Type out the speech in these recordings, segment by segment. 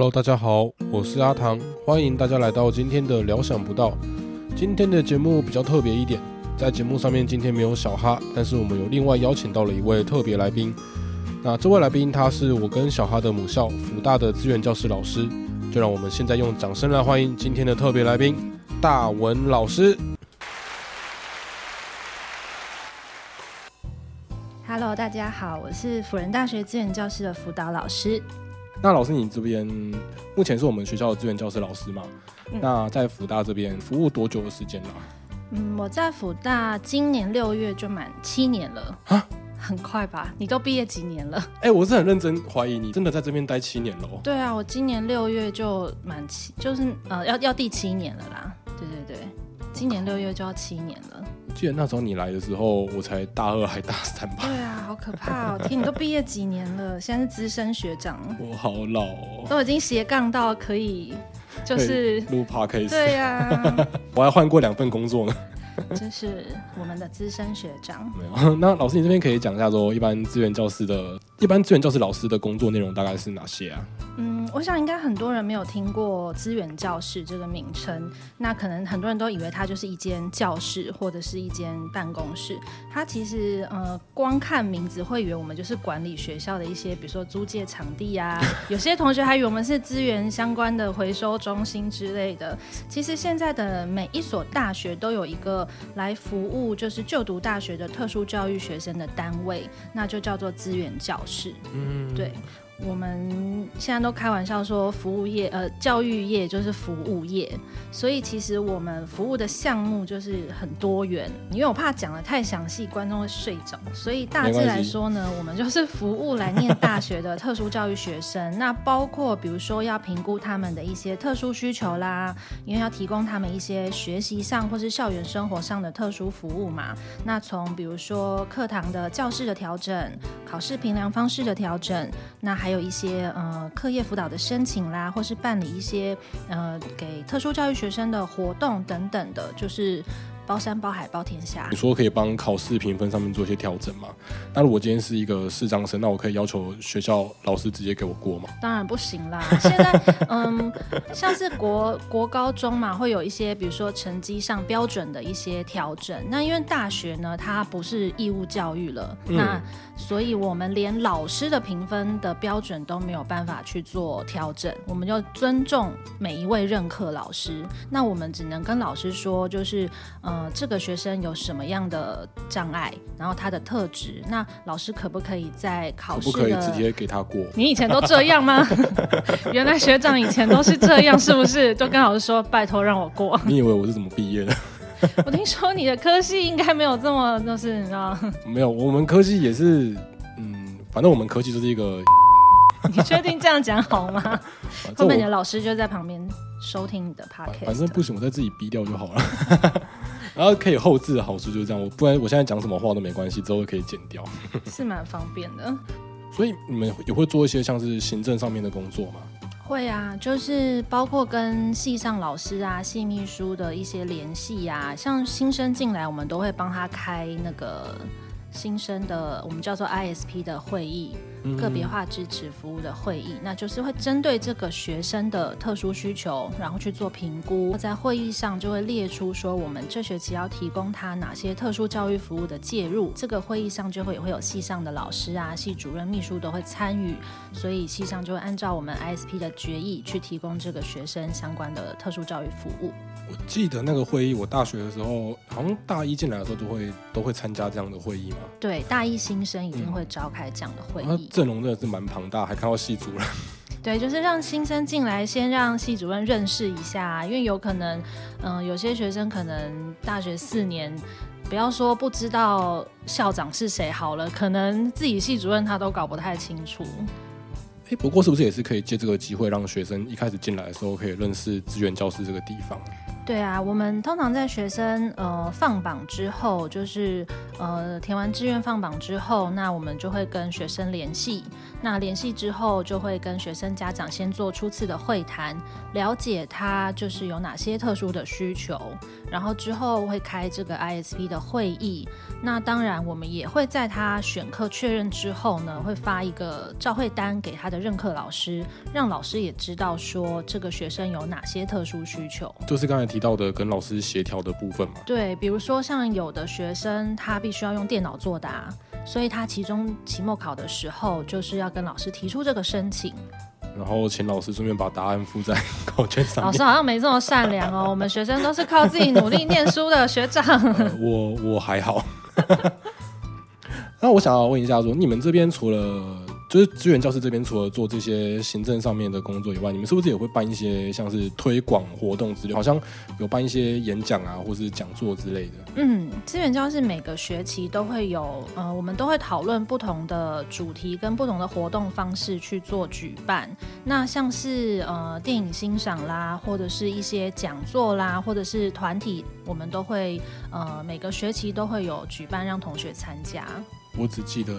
Hello，大家好，我是阿唐，欢迎大家来到今天的聊想不到。今天的节目比较特别一点，在节目上面今天没有小哈，但是我们有另外邀请到了一位特别来宾。那这位来宾他是我跟小哈的母校福大的资源教师老师，就让我们现在用掌声来欢迎今天的特别来宾大文老师。Hello，大家好，我是辅仁大学资源教师的辅导老师。那老师，你这边目前是我们学校的资源教师老师嘛？嗯那在福大这边服务多久的时间了？嗯，我在福大今年六月就满七年了啊，很快吧？你都毕业几年了？哎、我是很认真怀疑你真的在这边待七年了哦。对啊，我今年六月就满七，就是呃要要第七年了啦。对对对，今年六月就要七年了。我记得那时候你来的时候，我才大二还大三吧？对啊，好可怕哦！天，你都毕业几年了？现在是资深学长，我好老哦，都已经斜杠到可以，就是录 podcast，对呀、我还换过两份工作呢。这是我们的资深学长。没有，那老师你这边可以讲一下说，一般资源教师的，一般资源教师老师的工作内容大概是哪些啊？嗯，我想应该很多人没有听过资源教室这个名称，那可能很多人都以为它就是一间教室或者是一间办公室。它其实呃，光看名字会以为我们就是管理学校的一些，比如说租借场地啊，有些同学还以为我们是资源相关的回收中心之类的。其实现在的每一所大学都有一个来服务就是就读大学的特殊教育学生的单位，那就叫做资源教室。嗯，对。我们现在都开玩笑说，服务业呃，教育业就是服务业，所以其实我们服务的项目就是很多元。因为我怕讲的太详细，观众会睡着，所以大致来说呢，我们就是服务来念大学的特殊教育学生。那包括比如说要评估他们的一些特殊需求啦，因为要提供他们一些学习上或是校园生活上的特殊服务嘛。那从比如说课堂的教室的调整、考试评量方式的调整，那还还有一些呃课业辅导的申请啦，或是办理一些呃给特殊教育学生的活动等等的，就是包山包海包天下你。说可以帮考试评分上面做一些调整吗？那如果今天是一个视障生，那我可以要求学校老师直接给我过吗？当然不行啦！现在，嗯，像是国国高中嘛，会有一些比如说成绩上标准的一些调整。那因为大学呢，它不是义务教育了，嗯那所以我们连老师的评分的标准都没有办法去做调整。我们就尊重每一位任课老师，那我们只能跟老师说，就是呃，这个学生有什么样的障碍，然后他的特质，那老师可不可以在考试的不可以直接给他过？你以前都这样吗？原来学长以前都是这样，是不是？就跟老师说，拜托让我过。你以为我是怎么毕业的？我听说你的科系应该没有这么，就是你知道？没有，我们科系也是，嗯，反正我们科系就是一个，你确定这样讲好吗？后面你的老师就在旁边收听你的反 podcast。反正不行，我再自己逼掉就好了。然后可以后置的好处就是这样，我不然我现在讲什么话都没关系，之后可以剪掉。是蛮方便的。所以你们也会做一些像是行政上面的工作吗？会啊，就是包括跟系上老师啊、系秘书的一些联系啊，像新生进来，我们都会帮他开那个新生的，我们叫做 ISP 的会议，个别化支持服务的会议，那就是会针对这个学生的特殊需求，然后去做评估，在会议上就会列出说我们这学期要提供他哪些特殊教育服务的介入，这个会议上就会也会有系上的老师啊、系主任、秘书都会参与，所以系上就会按照我们 ISP 的决议去提供这个学生相关的特殊教育服务。我记得那个会议，我大学的时候，好像大一进来的时候都会都会参加这样的会议嘛。对，大一新生一定会召开这样的会议。阵容真的是蛮庞大，还看到系主任。对，就是让新生进来，先让系主任认识一下，因为有可能，嗯、有些学生可能大学四年，不要说不知道校长是谁好了，可能自己系主任他都搞不太清楚。哎，不过是不是也是可以借这个机会，让学生一开始进来的时候可以认识资源教室这个地方？对啊，我们通常在学生呃放榜之后，就是呃填完志愿放榜之后，那我们就会跟学生联系。那联系之后，就会跟学生家长先做初次的会谈，了解他就是有哪些特殊的需求，然后之后会开这个 ISP 的会议。那当然，我们也会在他选课确认之后呢，会发一个照会单给他的任课老师，让老师也知道说这个学生有哪些特殊需求。就是刚才提到的跟老师协调的部分嘛。对，比如说像有的学生他必须要用电脑作答。所以他期中、期末考的时候，就是要跟老师提出这个申请，然后请老师顺便把答案附在考卷上。老师好像没这么善良哦，我们学生都是靠自己努力念书的学长。我我还好。那我想要问一下，说你们这边除了？就是资源教室这边，除了做这些行政上面的工作以外，你们是不是也会办一些像是推广活动之类？好像有办一些演讲啊，或是讲座之类的。嗯，资源教室每个学期都会有，呃，我们都会讨论不同的主题跟不同的活动方式去做举办。那像是呃电影欣赏啦，或者是一些讲座啦，或者是团体，我们都会呃每个学期都会有举办，让同学参加。我只记得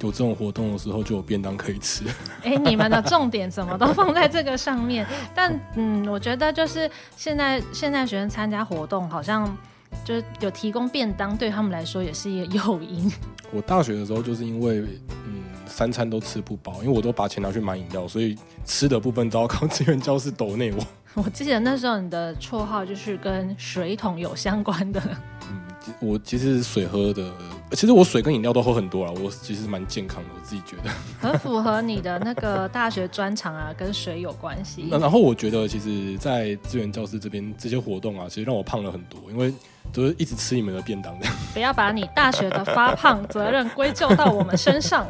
有这种活动的时候就有便当可以吃。哎，你们的重点怎么都放在这个上面？但嗯，我觉得就是现在现在学生参加活动，好像就是有提供便当，对他们来说也是一个诱因。我大学的时候就是因为嗯三餐都吃不饱，因为我都把钱拿去买饮料，所以吃的部分都要靠资源教室抖内我。我记得那时候你的绰号就是跟水桶有相关的。嗯，我其实水喝的。其实我水跟饮料都喝很多了，我其实蛮健康的，我自己觉得。很符合你的那个大学专长啊，跟水有关系。那然后我觉得，其实，在资源教室这边这些活动啊，其实让我胖了很多，因为都是一直吃你们的便当的。不要把你大学的发胖责任归咎到我们身上。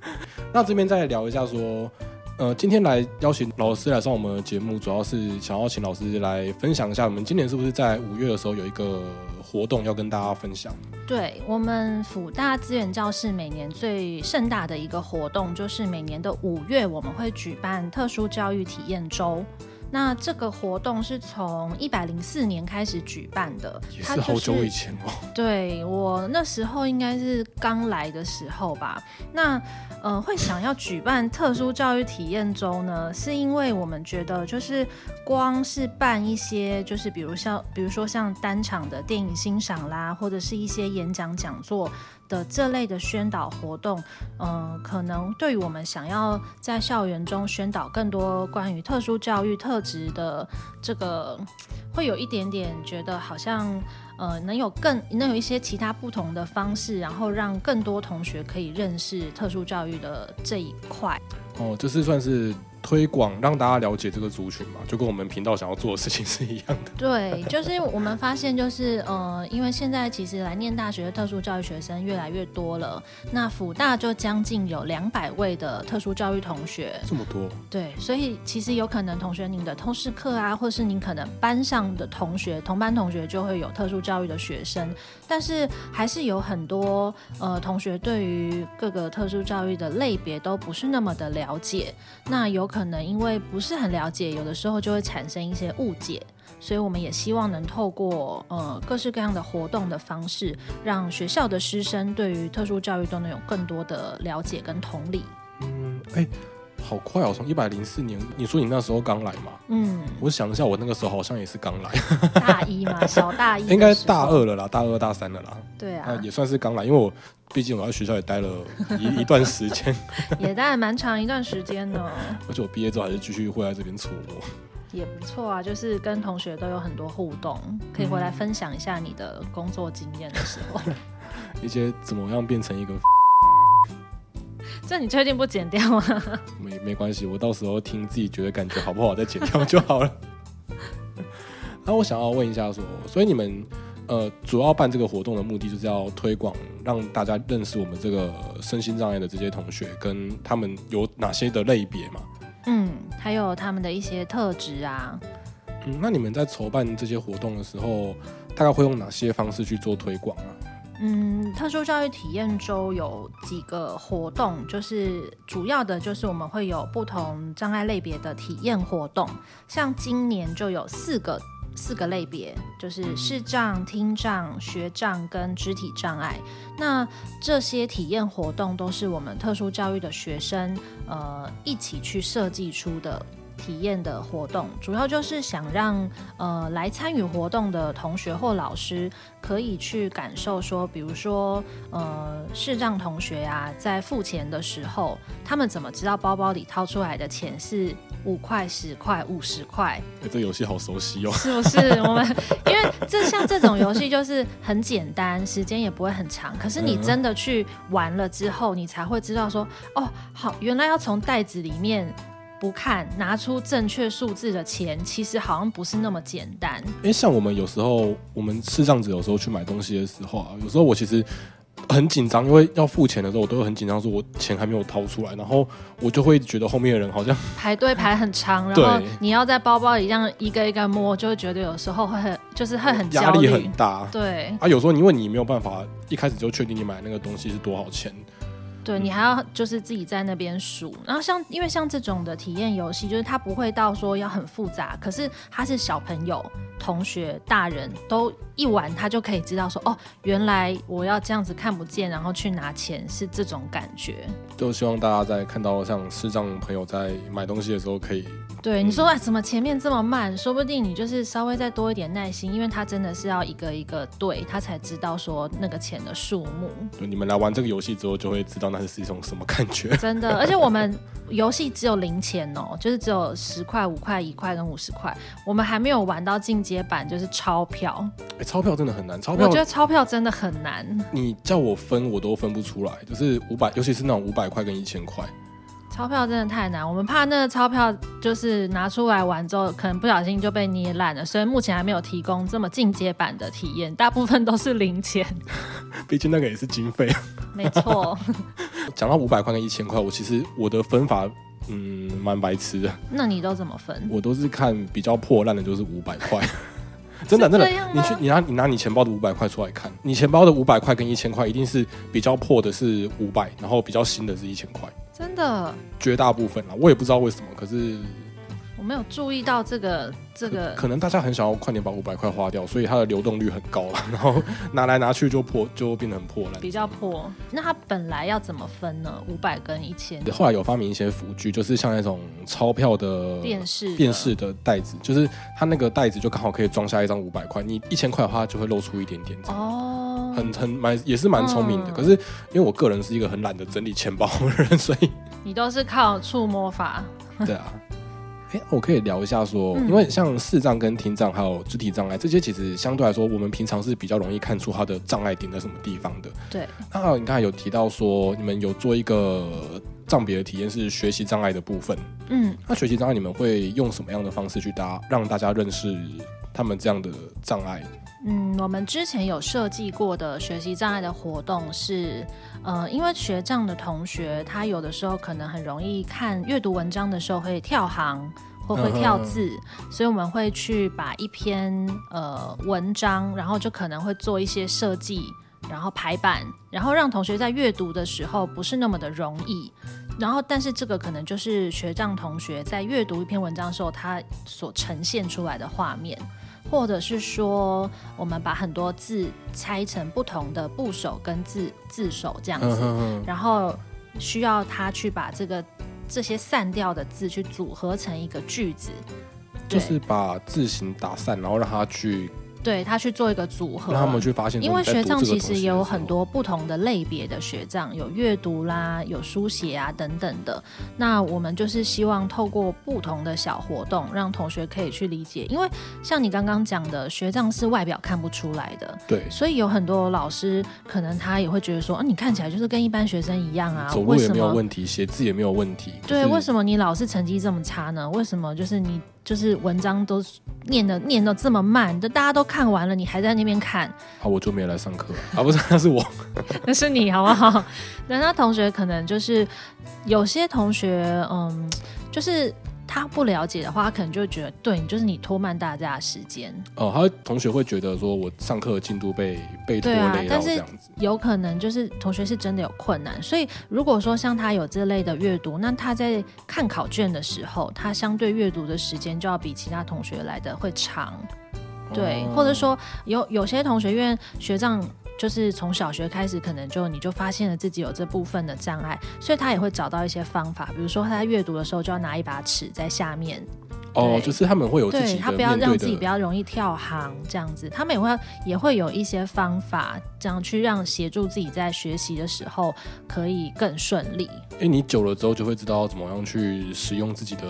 那这边再聊一下说。呃，今天来邀请老师来上我们的节目，主要是想要请老师来分享一下，我们今年是不是在五月的时候有一个活动要跟大家分享？对我们辅大资源教室每年最盛大的一个活动，就是每年的五月我们会举办特殊教育体验周。那这个活动是从一百零四年开始举办的，也是好久以前哦。对我那时候应该是刚来的时候吧。那呃，会想要举办特殊教育体验周呢，是因为我们觉得就是光是办一些，就是比如像比如说像单场的电影欣赏啦，或者是一些演讲讲座。的这类的宣导活动，嗯，可能对于我们想要在校园中宣导更多关于特殊教育特质的这个，会有一点点觉得好像，呃，能有更能有一些其他不同的方式，然后让更多同学可以认识特殊教育的这一块。哦，这是算是。推广让大家了解这个族群嘛，就跟我们频道想要做的事情是一样的。对，就是我们发现，就是呃，因为现在其实来念大学的特殊教育学生越来越多了，那辅大就将近有两百位的特殊教育同学。这么多？对，所以其实有可能同学您的通识课啊，或是您可能班上的同学、同班同学就会有特殊教育的学生，但是还是有很多呃同学对于各个特殊教育的类别都不是那么的了解，那有。可能因为不是很了解，有的时候就会产生一些误解，所以我们也希望能透过呃各式各样的活动的方式，让学校的师生对于特殊教育都能有更多的了解跟同理。嗯，哎，好快哦！从一百零四年，你说你那时候刚来嘛？嗯，我想一下，我那个时候好像也是刚来，大一嘛，小大一，应该大二了啦，大二大三了啦。对啊，也算是刚来，因为我。毕竟我在学校也待了一一段时间，也待了蛮长一段时间呢。而且我毕业之后还是继续会在这边出没，也不错啊。就是跟同学都有很多互动，可以回来分享一下你的工作经验的时候，一些怎么样变成一个，这你确定不剪掉吗？没没关系，我到时候听自己觉得感觉好不好再剪掉就好了。那我想要问一下，说，所以你们。呃，主要办这个活动的目的就是要推广，让大家认识我们这个身心障碍的这些同学，跟他们有哪些的类别嘛？嗯，还有他们的一些特质啊。嗯，那你们在筹办这些活动的时候，大概会用哪些方式去做推广啊？嗯，特殊教育体验周有几个活动，就是主要的就是我们会有不同障碍类别的体验活动，像今年就有四个。四个类别，就是视障、听障、学障跟肢体障碍。那这些体验活动都是我们特殊教育的学生呃一起去设计出的。体验的活动主要就是想让呃来参与活动的同学或老师可以去感受说，比如说呃视障同学呀，在付钱的时候，他们怎么知道包包里掏出来的钱是五块、十块、五十块？哎，这游戏好熟悉哦！是不是？我们因为这像这种游戏就是很简单，时间也不会很长，可是你真的去玩了之后，你才会知道说，哦，好，原来要从袋子里面。不看，拿出正确数字的钱，其实好像不是那么简单。因为，像我们有时候，我们视障者有时候去买东西的时候啊，有时候我其实很紧张，因为要付钱的时候，我都会很紧张，说我钱还没有掏出来，然后我就会觉得后面的人好像排队排很长，然后你要在包包里这样一个一个摸，就会觉得有时候会很，就是会很压力很大。对啊，有时候因为你没有办法一开始就确定你买那个东西是多少钱。对你还要就是自己在那边数，然后像因为像这种的体验游戏，就是它不会到说要很复杂，可是它是小朋友、同学、大人都一玩，他就可以知道说哦，原来我要这样子看不见，然后去拿钱是这种感觉。就希望大家在看到像视障朋友在买东西的时候可以。对你说啊，怎么前面这么慢？说不定你就是稍微再多一点耐心，因为他真的是要一个一个对，他才知道说那个钱的数目。就你们来玩这个游戏之后，就会知道那是一种什么感觉。真的，而且我们游戏只有零钱哦，就是只有十块、五块、一块跟五十块，我们还没有玩到进阶版，就是钞票。哎，钞票真的很难，钞票我觉得钞票真的很难。你叫我分，我都分不出来，就是五百，尤其是那种五百块跟一千块。钞票真的太难，我们怕那个钞票就是拿出来玩之后，可能不小心就被捏烂了，所以目前还没有提供这么进阶版的体验，大部分都是零钱。毕竟那个也是经费。没错。讲到五百块跟一千块，我其实我的分法嗯蛮白痴的。那你都怎么分？我都是看比较破烂的，就是五百块。真 的真的，你去你拿你拿你钱包的五百块出来看，你钱包的五百块跟一千块，一定是比较破的是五百，然后比较新的是一千块。真的，绝大部分啦，我也不知道为什么，可是我没有注意到这个这个，可能大家很想要快点把五百块花掉，所以它的流动率很高了，然后拿来拿去就破，就变得很破烂，比较破。那它本来要怎么分呢？五百跟一千？后来有发明一些辅具，就是像那种钞票的电视电视的袋子，就是它那个袋子就刚好可以装下一张五百块，你一千块的话就会露出一点点。哦。很很蛮也是蛮聪明的，可是因为我个人是一个很懒得整理钱包的人，所以你都是靠触摸法。对啊，哎，我可以聊一下说，因为像视障跟听障还有肢体障碍这些，其实相对来说，我们平常是比较容易看出它的障碍点在什么地方的。对。那你刚才有提到说，你们有做一个障别的体验是学习障碍的部分。嗯。那学习障碍你们会用什么样的方式去搭让大家认识他们这样的障碍？嗯，我们之前有设计过的学习障碍的活动是，呃，因为学障的同学他有的时候可能很容易看阅读文章的时候会跳行或会跳字，所以我们会去把一篇呃文章，然后就可能会做一些设计，然后排版，然后让同学在阅读的时候不是那么的容易，然后但是这个可能就是学障同学在阅读一篇文章的时候他所呈现出来的画面。或者是说，我们把很多字拆成不同的部首跟字字首这样子，然后需要他去把这个这些散掉的字去组合成一个句子，就是把字形打散，然后让他去。对他去做一个组合，让他们去发现。因为学障其实也有很多不同的类别的学障，有阅读啦，有书写啊等等的。那我们就是希望透过不同的小活动，让同学可以去理解。因为像你刚刚讲的，学障是外表看不出来的，对，所以有很多老师可能他也会觉得说，啊，你看起来就是跟一般学生一样啊，走路也没有问题，写字也没有问题，对，为什么你老是成绩这么差呢？为什么就是你？就是文章都念的念的这么慢，都大家都看完了，你还在那边看？啊，我就没来上课 啊，不是，那是我，那是你好不好？那他同学可能就是有些同学，嗯，就是。他不了解的话，他可能就觉得，对你就是你拖慢大家的时间。哦，他同学会觉得说，我上课进度被被拖累到这样子。有可能就是同学是真的有困难，所以如果说像他有这类的阅读，那他在看考卷的时候，他相对阅读的时间就要比其他同学来的会长。对，哦或者说有有些同学，因为学长就是从小学开始，可能就你就发现了自己有这部分的障碍，所以他也会找到一些方法，比如说他在阅读的时候就要拿一把尺在下面，哦，就是他们会有自己的对他不要让自己比较，容易跳行这样子，他们也会也会有一些方法，这样去让协助自己在学习的时候可以更顺利。因为你久了之后就会知道怎么样去使用自己的，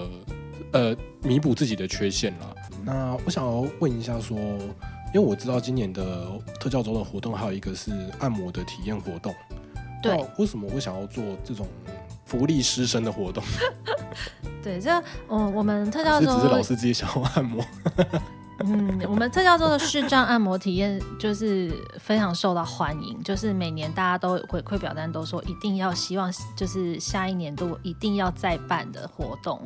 呃，弥补自己的缺陷了。那我想要问一下说，因为我知道今年的特教周的活动还有一个是按摩的体验活动，对那为什么会想要做这种福利师生的活动？对，这嗯，我们特教周是只是老师自己想要按摩？嗯，我们这叫做的视障按摩体验就是非常受到欢迎，就是每年大家都回馈表单都说一定要希望，就是下一年度一定要再办的活动。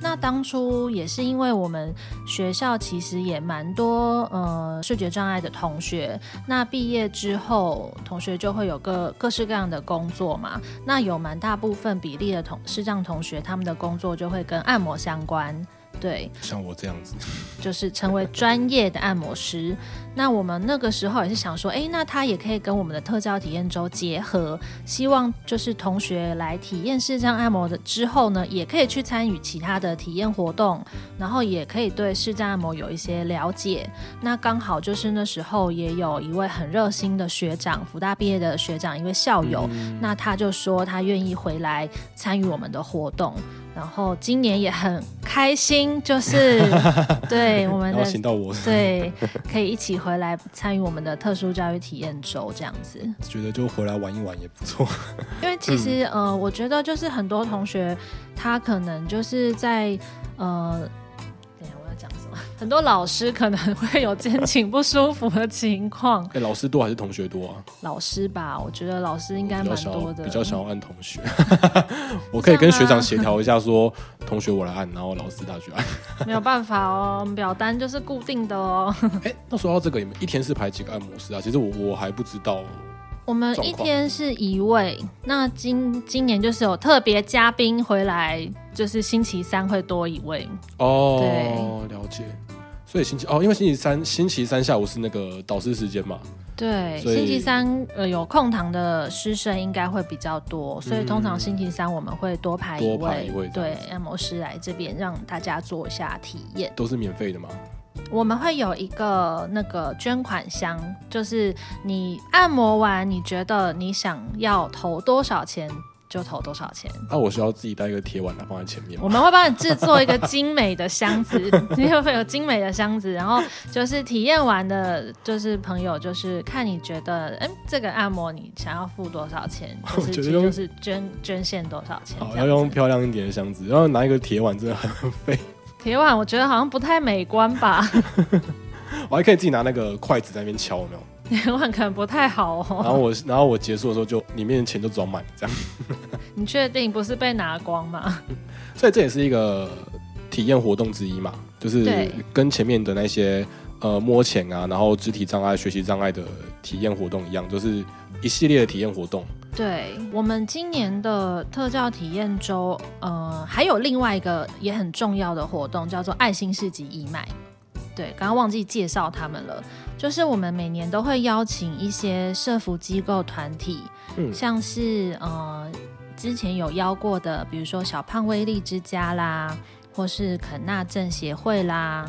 那当初也是因为我们学校其实也蛮多呃视觉障碍的同学，那毕业之后同学就会有各各式各样的工作嘛，那有蛮大部分比例的同视障同学，他们的工作就会跟按摩相关。对，像我这样子，就是成为专业的按摩师。那我们那个时候也是想说，哎，那他也可以跟我们的特教体验周结合，希望就是同学来体验视障按摩的之后呢，也可以去参与其他的体验活动，然后也可以对视障按摩有一些了解。那刚好就是那时候也有一位很热心的学长，福大毕业的学长，一位校友，那他就说他愿意回来参与我们的活动。然后今年也很开心，就是 对我们的请到我，对，可以一起回来参与我们的特殊教育体验周这样子。觉得就回来玩一玩也不错。因为其实、嗯呃，我觉得就是很多同学他可能就是在呃。很多老师可能会有肩颈不舒服的情况。哎、老师多还是同学多啊？老师吧，我觉得老师应该蛮多的。比较想要按同学，我可以跟学长协调一下说同学我来按，然后老师他去按。没有办法哦，表单就是固定的哦。哎、那说到这个，你们一天是排几个按摩师啊？其实我我还不知道。我们一天是一位，那今今年就是有特别嘉宾回来，就是星期三会多一位。哦，了解。所以星期哦，因为星期三星期三下午是那个导师时间嘛，对，星期三呃有空堂的师生应该会比较多，所以通常星期三我们会多排一位对按摩师来这边让大家做一下体验。都是免费的吗。我们会有一个那个捐款箱，就是你按摩完，你觉得你想要投多少钱就投多少钱。那、我需要自己带一个铁碗来放在前面吗？我们会帮你制作一个精美的箱子，你会有精美的箱子，然后就是体验完的，就是朋友，就是看你觉得，嗯，这个按摩你想要付多少钱，就我是就是捐捐献多少钱这好，要用漂亮一点的箱子，然后拿一个铁碗真的很费。铁碗，我觉得好像不太美观吧，我还可以自己拿那个筷子在那边敲，有没有？铁碗可能不太好哦然后哦。我然后我结束的时候就里面的钱就装满了这样。你确定不是被拿光吗？所以这也是一个体验活动之一嘛，就是跟前面的那些呃摸钱啊，然后肢体障碍、学习障碍的体验活动一样，就是一系列的体验活动。对我们今年的特教体验周，呃，还有另外一个也很重要的活动，叫做爱心市集义卖。对，刚刚忘记介绍他们了。就是我们每年都会邀请一些社服机构团体，嗯像是呃之前有邀过的，比如说小胖威力之家啦，或是肯纳镇协会啦，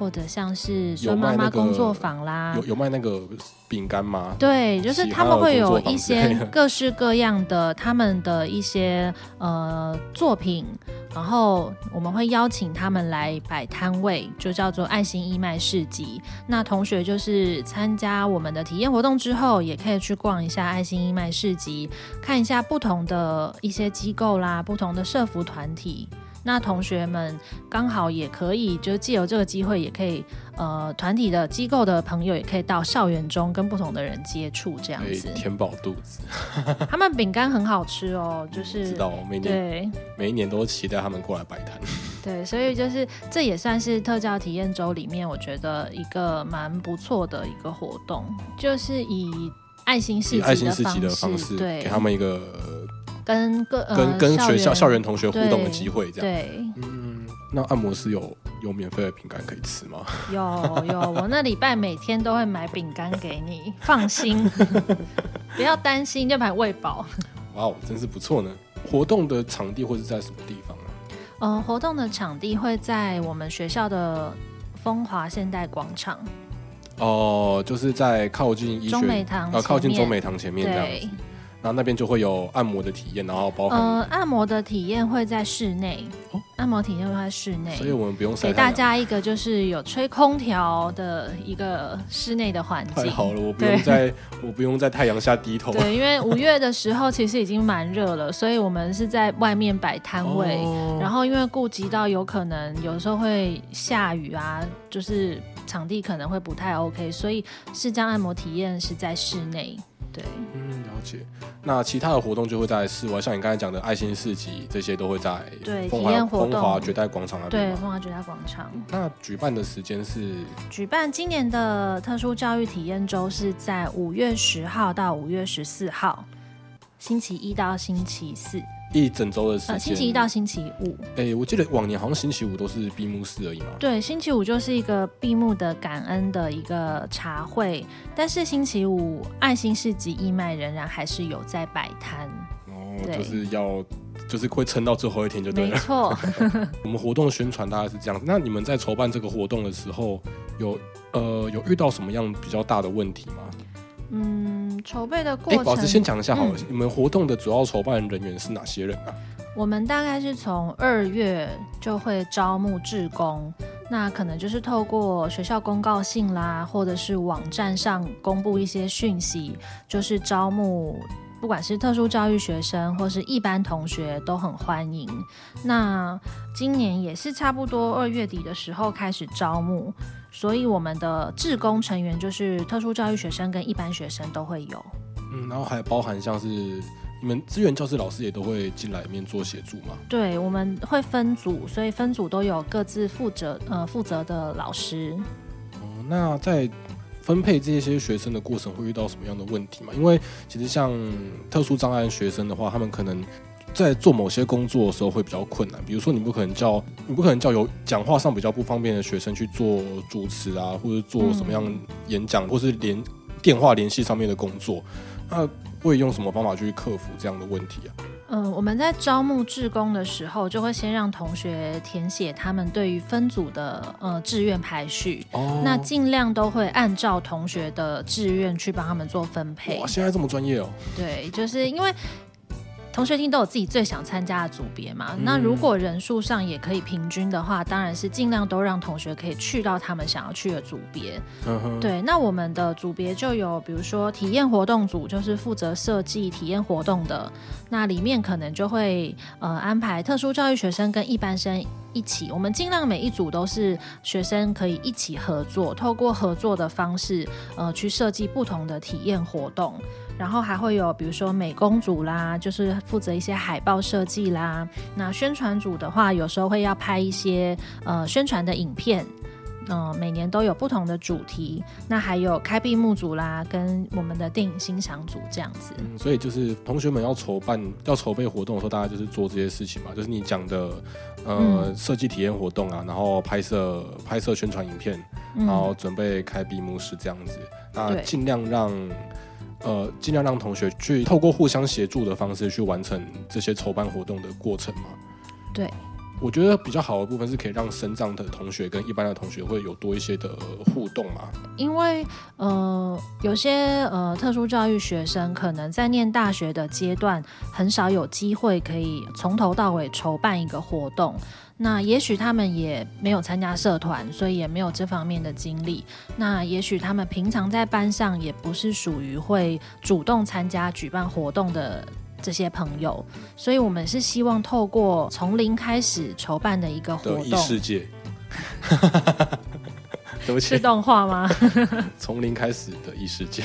或者像是孙妈妈工作坊啦，有有卖那个饼干吗？对，就是他们会有一些各式各样的他们的一些呃作品，然后我们会邀请他们来摆摊位，就叫做爱心义卖市集。那同学就是参加我们的体验活动之后，也可以去逛一下爱心义卖市集，看一下不同的一些机构啦，不同的社服团体。那同学们刚好也可以，就借由这个机会，也可以呃，团体的机构的朋友也可以到校园中跟不同的人接触，这样子。填饱肚子。他们饼干很好吃哦，就是知道每年对每一年都期待他们过来摆摊。对，所以就是这也算是特教体验周里面我觉得一个蛮不错的一个活动，就是以爱心市以集爱心市集的的方式，对，给他们一个跟跟跟学校园校园同学互动的机会，这样。对。嗯，那按摩师有有免费的饼干可以吃吗？有有，我那礼拜每天都会买饼干给你，放心，不要担心，就把你喂饱。哇哦，真是不错呢！活动的场地会是在什么地方啊？呃，活动的场地会在我们学校的风华现代广场，哦，就是在靠近医学中美堂呃，靠近中美堂前面这样子。，然后那边就会有按摩的体验，然后包含，呃，按摩的体验会在室内，哦按摩体验会在室内，所以我们不用晒给大。家一个就是有吹空调的一个室内的环境。太好了，我不用在，我不用在太阳下低头。对，因为五月的时候其实已经蛮热了，所以我们是在外面摆摊位。哦然后因为顾及到有可能有时候会下雨啊，就是场地可能会不太 OK，所以视障按摩体验是在室内。对，嗯，了解。那其他的活动就会在室外，像你刚才讲的爱心市集，这些都会在对体验活动。风华绝代广场那边对，风华绝代广场。那举办的时间是？举办今年的特殊教育体验周是在五月十号到五月十四号，星期一到星期四，一整周的时间。呃，星期一到星期五。哎、我记得往年好像星期五都是闭幕式而已嘛。对，星期五就是一个闭幕的感恩的一个茶会，但是星期五爱心市集义卖仍然还是有在摆摊。哦，对就是要就是会撑到最后一天就对了。没错，我们活动宣传大概是这样子。那你们在筹办这个活动的时候，有呃有遇到什么样比较大的问题吗？嗯，筹备的过哎、程，宝子先讲一下好了，嗯你们活动的主要筹办人员是哪些人啊？我们大概是从二月就会招募志工，那可能就是透过学校公告信啦，或者是网站上公布一些讯息，就是招募。不管是特殊教育学生或是一般同学都很欢迎。那今年也是差不多二月底的时候开始招募，所以我们的志工成员就是特殊教育学生跟一般学生都会有。嗯，然后还包含像是你们资源教师老师也都会进来面做协助嘛？对，我们会分组，所以分组都有各自负责呃负责的老师。哦，那在分配这些学生的过程会遇到什么样的问题吗？因为其实像特殊障碍学生的话，他们可能在做某些工作的时候会比较困难，比如说你不可能叫你不可能叫有讲话上比较不方便的学生去做主持啊，或者做什么样演讲，或是连电话联系上面的工作，那会用什么方法去克服这样的问题啊？嗯、我们在招募志工的时候，就会先让同学填写他们对于分组的呃志愿排序，哦那尽量都会按照同学的志愿去帮他们做分配哇，。现在这么专业哦，对，就是因为。同学听都有自己最想参加的组别嘛，嗯那如果人数上也可以平均的话，当然是尽量都让同学可以去到他们想要去的组别。嗯，对，那我们的组别就有，比如说体验活动组，就是负责设计体验活动的，那里面可能就会呃安排特殊教育学生跟一般生一起，我们尽量每一组都是学生可以一起合作，透过合作的方式，呃，去设计不同的体验活动。然后还会有，比如说美工组啦，就是负责一些海报设计啦。那宣传组的话，有时候会要拍一些呃宣传的影片，嗯、每年都有不同的主题。那还有开闭幕组啦，跟我们的电影欣赏组这样子。嗯，所以就是同学们要筹办、要筹备活动的时候，大家就是做这些事情嘛，就是你讲的，呃，嗯设计体验活动啊，然后拍摄、拍摄宣传影片，然后准备开闭幕式这样子，那尽量让。呃，尽量让同学去透过互相协助的方式去完成这些筹办活动的过程嘛。对，我觉得比较好的部分是可以让身障的同学跟一般的同学会有多一些的互动嘛。因为呃，有些呃特殊教育学生可能在念大学的阶段，很少有机会可以从头到尾筹办一个活动。那也许他们也没有参加社团，所以也没有这方面的经历。那也许他们平常在班上也不是属于会主动参加举办活动的这些朋友，所以我们是希望透过从零开始筹办的一个活的异动，世界，对不是起，动画吗？从零开始的异世界。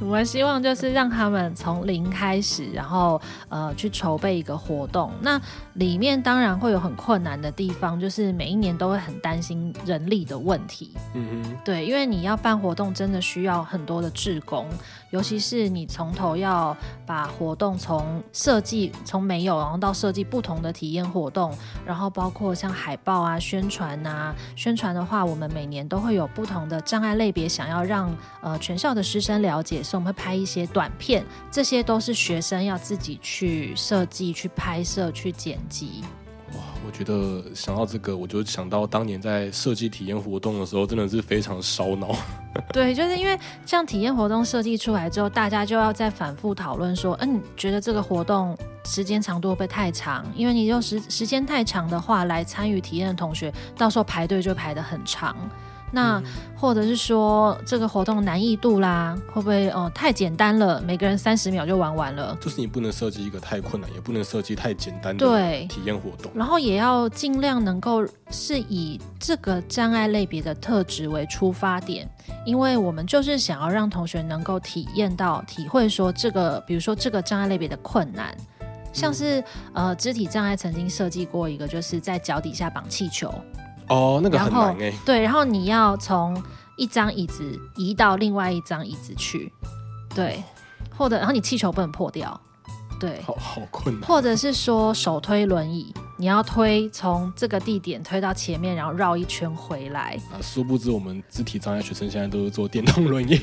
我们希望就是让他们从零开始，然后呃去筹备一个活动。那里面当然会有很困难的地方，就是每一年都会很担心人力的问题。嗯哼，对，因为你要办活动，真的需要很多的志工，尤其是你从头要把活动从设计从没有，然后到设计不同的体验活动，然后包括像海报啊、宣传啊。宣传的话，我们每年都会有不同的障碍类别，想要让呃全校的师生了解。所以我们会拍一些短片，这些都是学生要自己去设计、去拍摄、去剪辑。我觉得想到这个，我就想到当年在设计体验活动的时候，真的是非常烧脑。对，就是因为这样体验活动设计出来之后，大家就要再反复讨论说，嗯，你觉得这个活动时间长度会不会太长？因为你用时时间太长的话，来参与体验的同学，到时候排队就排得很长。那或者是说这个活动难易度啦，会不会哦太简单了？每个人三十秒就玩完了。就是你不能设计一个太困难，也不能设计太简单的体验活动。然后也要尽量能够是以这个障碍类别的特质为出发点，因为我们就是想要让同学能够体验到、体会说这个，比如说这个障碍类别的困难，像是呃肢体障碍曾经设计过一个，就是在脚底下绑气球。哦，那个很难哎。对，然后你要从一张椅子移到另外一张椅子去，对，或者然后你气球不能破掉，对，好好困难。或者是说手推轮椅。你要推从这个地点推到前面，然后绕一圈回来。啊，殊不知我们肢体障碍学生现在都是坐电动轮椅，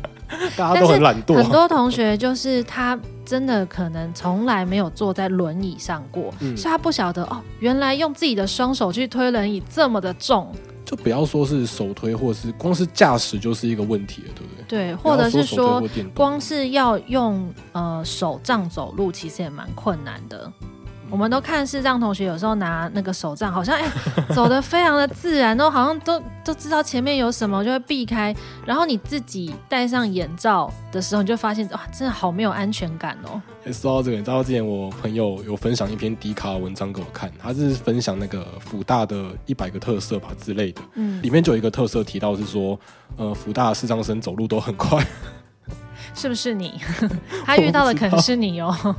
大家都很懒惰。很多同学就是他真的可能从来没有坐在轮椅上过，所以他不晓得哦，原来用自己的双手去推轮椅这么的重。就不要说是手推，或是光是驾驶就是一个问题了，对不对？对，或者是说光是要用呃手杖走路，其实也蛮困难的。我们都看视障同学有时候拿那个手杖，好像哎走的非常的自然，都好像都都知道前面有什么，就会避开。然后你自己戴上眼罩的时候，你就发现哇，真的好没有安全感哦。说到这个，你知道之前我朋友有分享一篇迪卡文章给我看，他是分享那个福大的一百个特色吧之类的，嗯，里面就有一个特色提到是说，呃，福大视障生走路都很快，是不是你？他遇到的可能是你哦。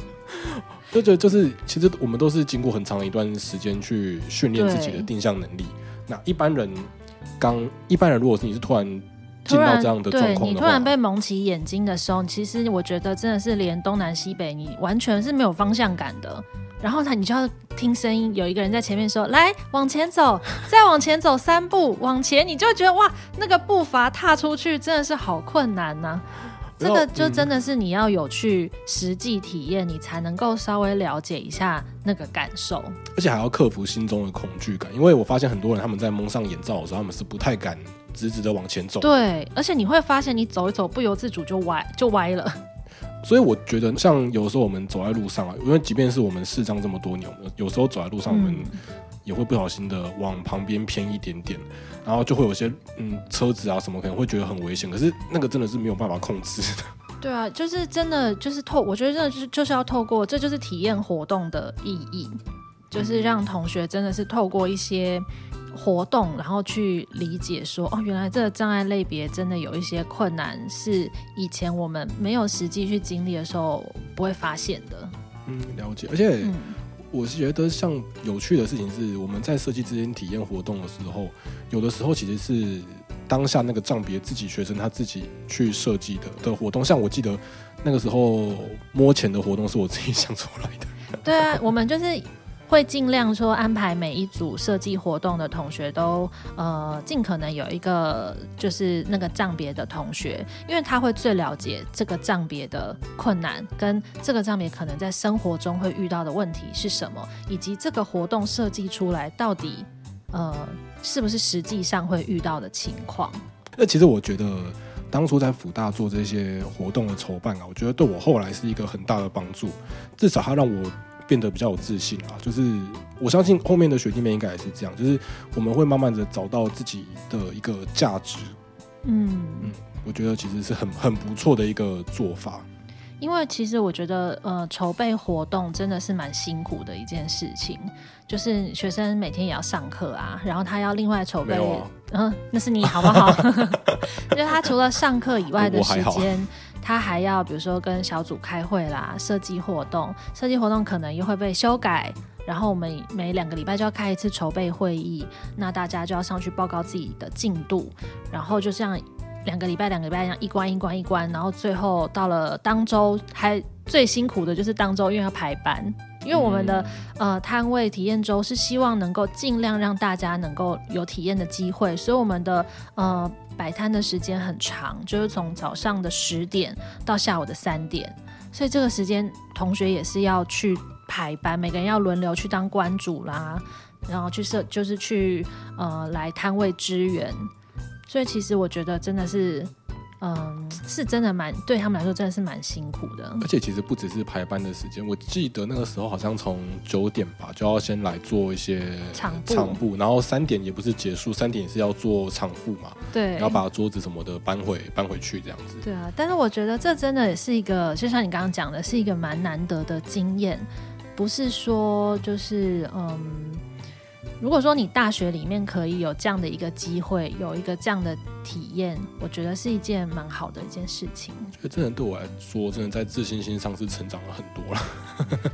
就觉得就是，其实我们都是经过很长一段时间去训练自己的定向能力。那一般人刚一般人，如果是你是突然进到这样的状况，你突然被蒙起眼睛的时候，其实我觉得真的是连东南西北，你完全是没有方向感的。然后他，你就要听声音，有一个人在前面说：“来，往前走，再往前走三步，往前。”你就会觉得哇，那个步伐踏出去真的是好困难呐。这个就真的是你要有去实际体验，你才能够稍微了解一下那个感受，而且还要克服心中的恐惧感。因为我发现很多人他们在蒙上眼罩的时候，他们是不太敢直直的往前走。对，而且你会发现你走一走，不由自主就歪就歪了。所以我觉得，像有时候我们走在路上啊，因为即便是我们视障这么多年，有时候走在路上，我们也会不小心的往旁边偏一点点。然后就会有些嗯车子啊什么可能会觉得很危险，可是那个真的是没有办法控制的。对啊，就是真的就是透，我觉得真的就是就是要透过，这就是体验活动的意义，就是让同学真的是透过一些活动，然后去理解说，哦，原来这个障碍类别真的有一些困难，是以前我们没有实际去经历的时候不会发现的。嗯，了解，而且。我是觉得，像有趣的事情是，我们在设计之间体验活动的时候，有的时候其实是当下那个障别自己学生他自己去设计的的活动。像我记得那个时候摸钱的活动是我自己想出来的。对啊，我们就是。会尽量说安排每一组设计活动的同学都呃尽可能有一个就是那个账别的同学，因为他会最了解这个账别的困难，跟这个账别可能在生活中会遇到的问题是什么，以及这个活动设计出来到底呃是不是实际上会遇到的情况。那其实我觉得当初在辅大做这些活动的筹办啊，我觉得对我后来是一个很大的帮助，至少它让我。变得比较有自信啊，就是我相信后面的学弟妹应该也是这样，就是我们会慢慢的找到自己的一个价值。嗯嗯，我觉得其实是很很不错的一个做法。因为其实我觉得，呃，筹备活动真的是蛮辛苦的一件事情，就是学生每天也要上课啊，然后他要另外筹备，嗯，那是你好不好？就是他除了上课以外的时间。他还要比如说跟小组开会啦，设计活动，设计活动可能又会被修改，然后我们每两个礼拜就要开一次筹备会议，那大家就要上去报告自己的进度，然后就像两个礼拜两个礼拜一样一关一关一关，然后最后到了当周还最辛苦的就是当周，因为要排班。因为我们的呃摊位体验周是希望能够尽量让大家能够有体验的机会，所以我们的呃摆摊的时间很长，就是从早上的十点到下午的三点，所以这个时间同学也是要去排班，每个人要轮流去当关主啦，然后去设就是去呃来摊位支援，所以其实我觉得真的是。嗯，是真的蛮对他们来说真的是蛮辛苦的，而且其实不只是排班的时间，我记得那个时候好像从九点吧就要先来做一些场场布，然后三点也不是结束，三点也是要做场布嘛，对，然后把桌子什么的搬回搬回去这样子。对啊，但是我觉得这真的也是一个，就像你刚刚讲的，是一个蛮难得的经验，不是说就是嗯。如果说你大学里面可以有这样的一个机会，有一个这样的体验，我觉得是一件蛮好的一件事情。觉得真的对我来说，真的在自信心上是成长了很多了。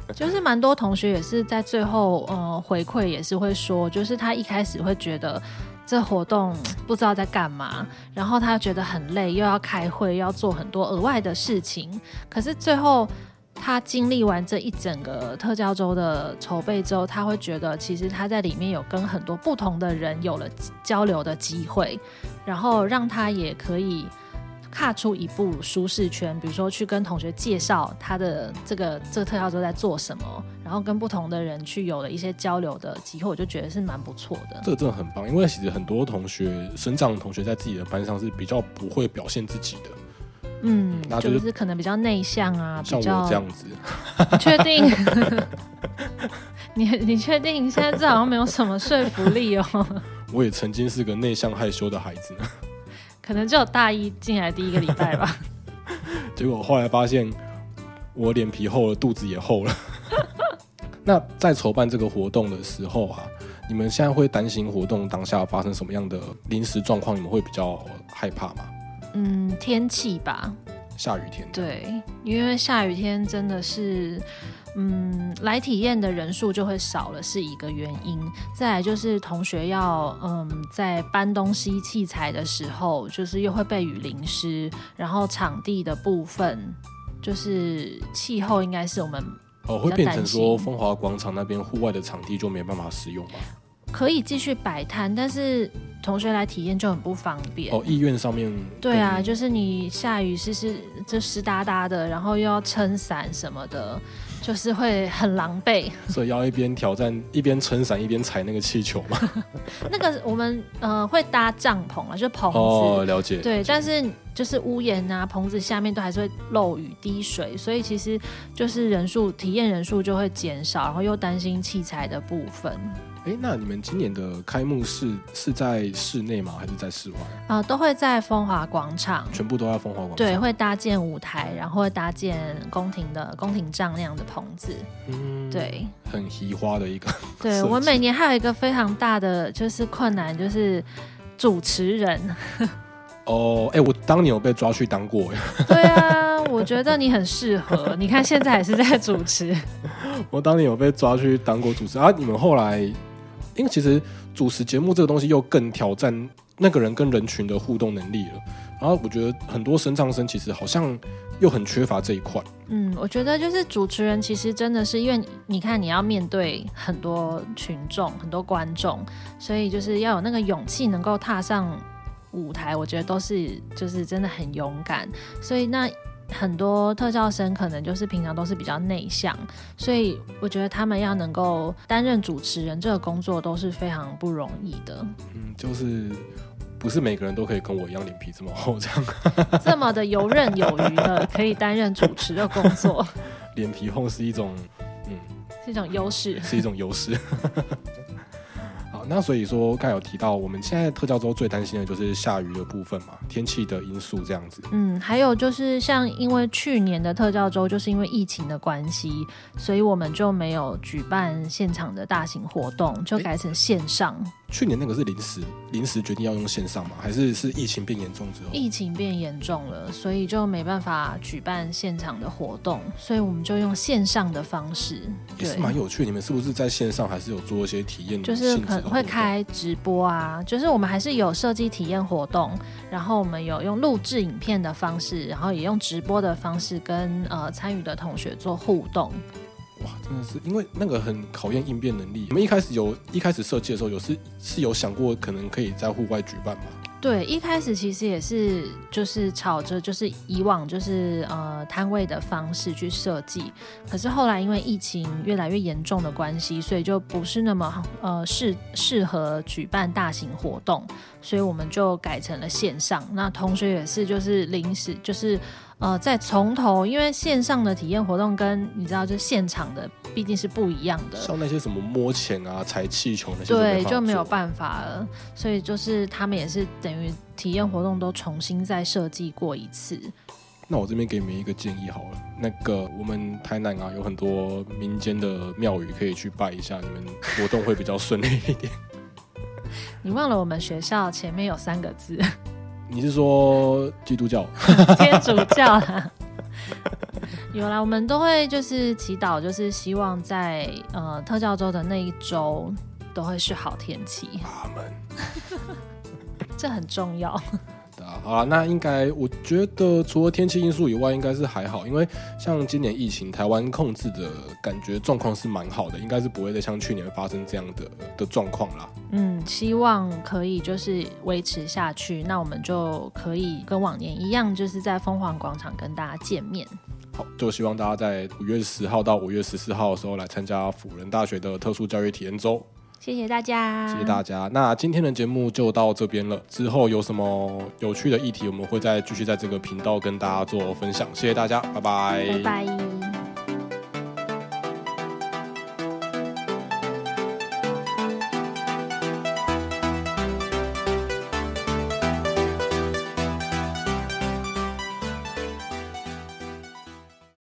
就是蛮多同学也是在最后，呃，回馈也是会说，就是他一开始会觉得这活动不知道在干嘛，然后他觉得很累，又要开会，又要做很多额外的事情，可是最后。他经历完这一整个特教周的筹备之后，他会觉得其实他在里面有跟很多不同的人有了交流的机会，然后让他也可以踏出一步舒适圈，比如说去跟同学介绍他的这个这个特教周在做什么，然后跟不同的人去有了一些交流的机会，我就觉得是蛮不错的。这个真的很棒，因为其实很多同学、生长的同学在自己的班上是比较不会表现自己的。嗯，就是可能比较内向啊，像我这样子。确定？你你确定？现在这好像没有什么说服力哦。我也曾经是个内向害羞的孩子，可能就大一进来第一个礼拜吧。结果后来发现，我脸皮厚了，肚子也厚了。那在筹办这个活动的时候啊，你们现在会担心活动当下发生什么样的临时状况？你们会比较害怕吗？嗯，天气吧，下雨天。对，因为下雨天真的是，嗯，来体验的人数就会少了，是一个原因。再来就是同学要，嗯，在搬东西器材的时候，就是又会被雨淋湿，然后场地的部分，就是气候应该是我们哦，会变成说风华广场那边户外的场地就没办法使用吗？可以继续摆摊，但是同学来体验就很不方便。哦，意愿上面。对啊，就是你下雨湿湿，就湿哒哒的，然后又要撑伞什么的，就是会很狼狈。所以要一边挑战，一边撑伞，一边踩那个气球嘛。那个我们呃会搭帐篷啊，就棚子。哦，了解。对，但是就是屋檐啊、棚子下面都还是会漏雨滴水，所以其实就是人数体验人数就会减少，然后又担心器材的部分。哎，那你们今年的开幕式是在室内吗？还是在室外？啊，都会在风华广场，全部都在风华广场。对，会搭建舞台，然后会搭建宫廷的宫廷帐那样的棚子。嗯，对，很奇花的一个。对我每年还有一个非常大的就是困难，就是主持人。哦，哎，我当年有被抓去当过。对啊，我觉得你很适合。你看现在还是在主持。我当年有被抓去当过主持啊，你们后来。因为其实主持节目这个东西又更挑战那个人跟人群的互动能力了。然后我觉得很多声唱生其实好像又很缺乏这一块。嗯，我觉得就是主持人其实真的是因为你看你要面对很多群众、很多观众，所以就是要有那个勇气能够踏上舞台。我觉得都是就是真的很勇敢。所以那。很多特教生可能就是平常都是比较内向，所以我觉得他们要能够担任主持人这个工作都是非常不容易的。嗯，就是不是每个人都可以跟我一样脸皮这么厚，这样 这么的游刃有余的可以担任主持的工作。脸皮厚是一种，嗯，是一种优势，是一种优势。那所以说，刚有提到，我们现在特教周最担心的就是下雨的部分嘛，天气的因素这样子。嗯，还有就是像因为去年的特教周就是因为疫情的关系，所以我们就没有举办现场的大型活动，就改成线上。去年那个是临时临时决定要用线上吗？还是是疫情变严重之后？疫情变严重了，所以就没办法举办现场的活动，所以我们就用线上的方式。也是蛮有趣。你们是不是在线上还是有做一些体验？就是可能会开直播啊，就是我们还是有设计体验活动，然后我们有用录制影片的方式，然后也用直播的方式跟呃参与的同学做互动。哇，真的是因为那个很考验应变能力。我们一开始有一开始设计的时候，有是是有想过可能可以在户外举办吗？对，一开始其实也是就是朝着就是以往就是呃摊位的方式去设计，可是后来因为疫情越来越严重的关系，所以就不是那么呃适适合举办大型活动，所以我们就改成了线上。那同学也是就是临时就是。呃，再从头，因为线上的体验活动跟你知道，就现场的毕竟是不一样的。像那些什么摸钱啊、踩气球那些，对，就没有办法了。所以就是他们也是等于体验活动都重新再设计过一次。那我这边给你们一个建议好了，那个我们台南啊有很多民间的庙宇可以去拜一下，你们活动会比较顺利一点。你忘了我们学校前面有三个字。你是说基督教、天主教啦？有啦，我们都会就是祈祷，就是希望在呃特教周的那一周都会是好天气。阿门，这很重要。好了，那应该我觉得除了天气因素以外，应该是还好，因为像今年疫情，台湾控制的感觉状况是蛮好的，应该是不会再像去年发生这样的的状况啦。嗯，希望可以就是维持下去，那我们就可以跟往年一样，就是在凤凰广场跟大家见面。好，就希望大家在五月十号到五月十四号的时候来参加辅仁大学的特殊教育体验周。谢谢大家，谢谢大家。那今天的节目就到这边了。之后有什么有趣的议题，我们会再继续在这个频道跟大家做分享。谢谢大家，拜拜，拜拜。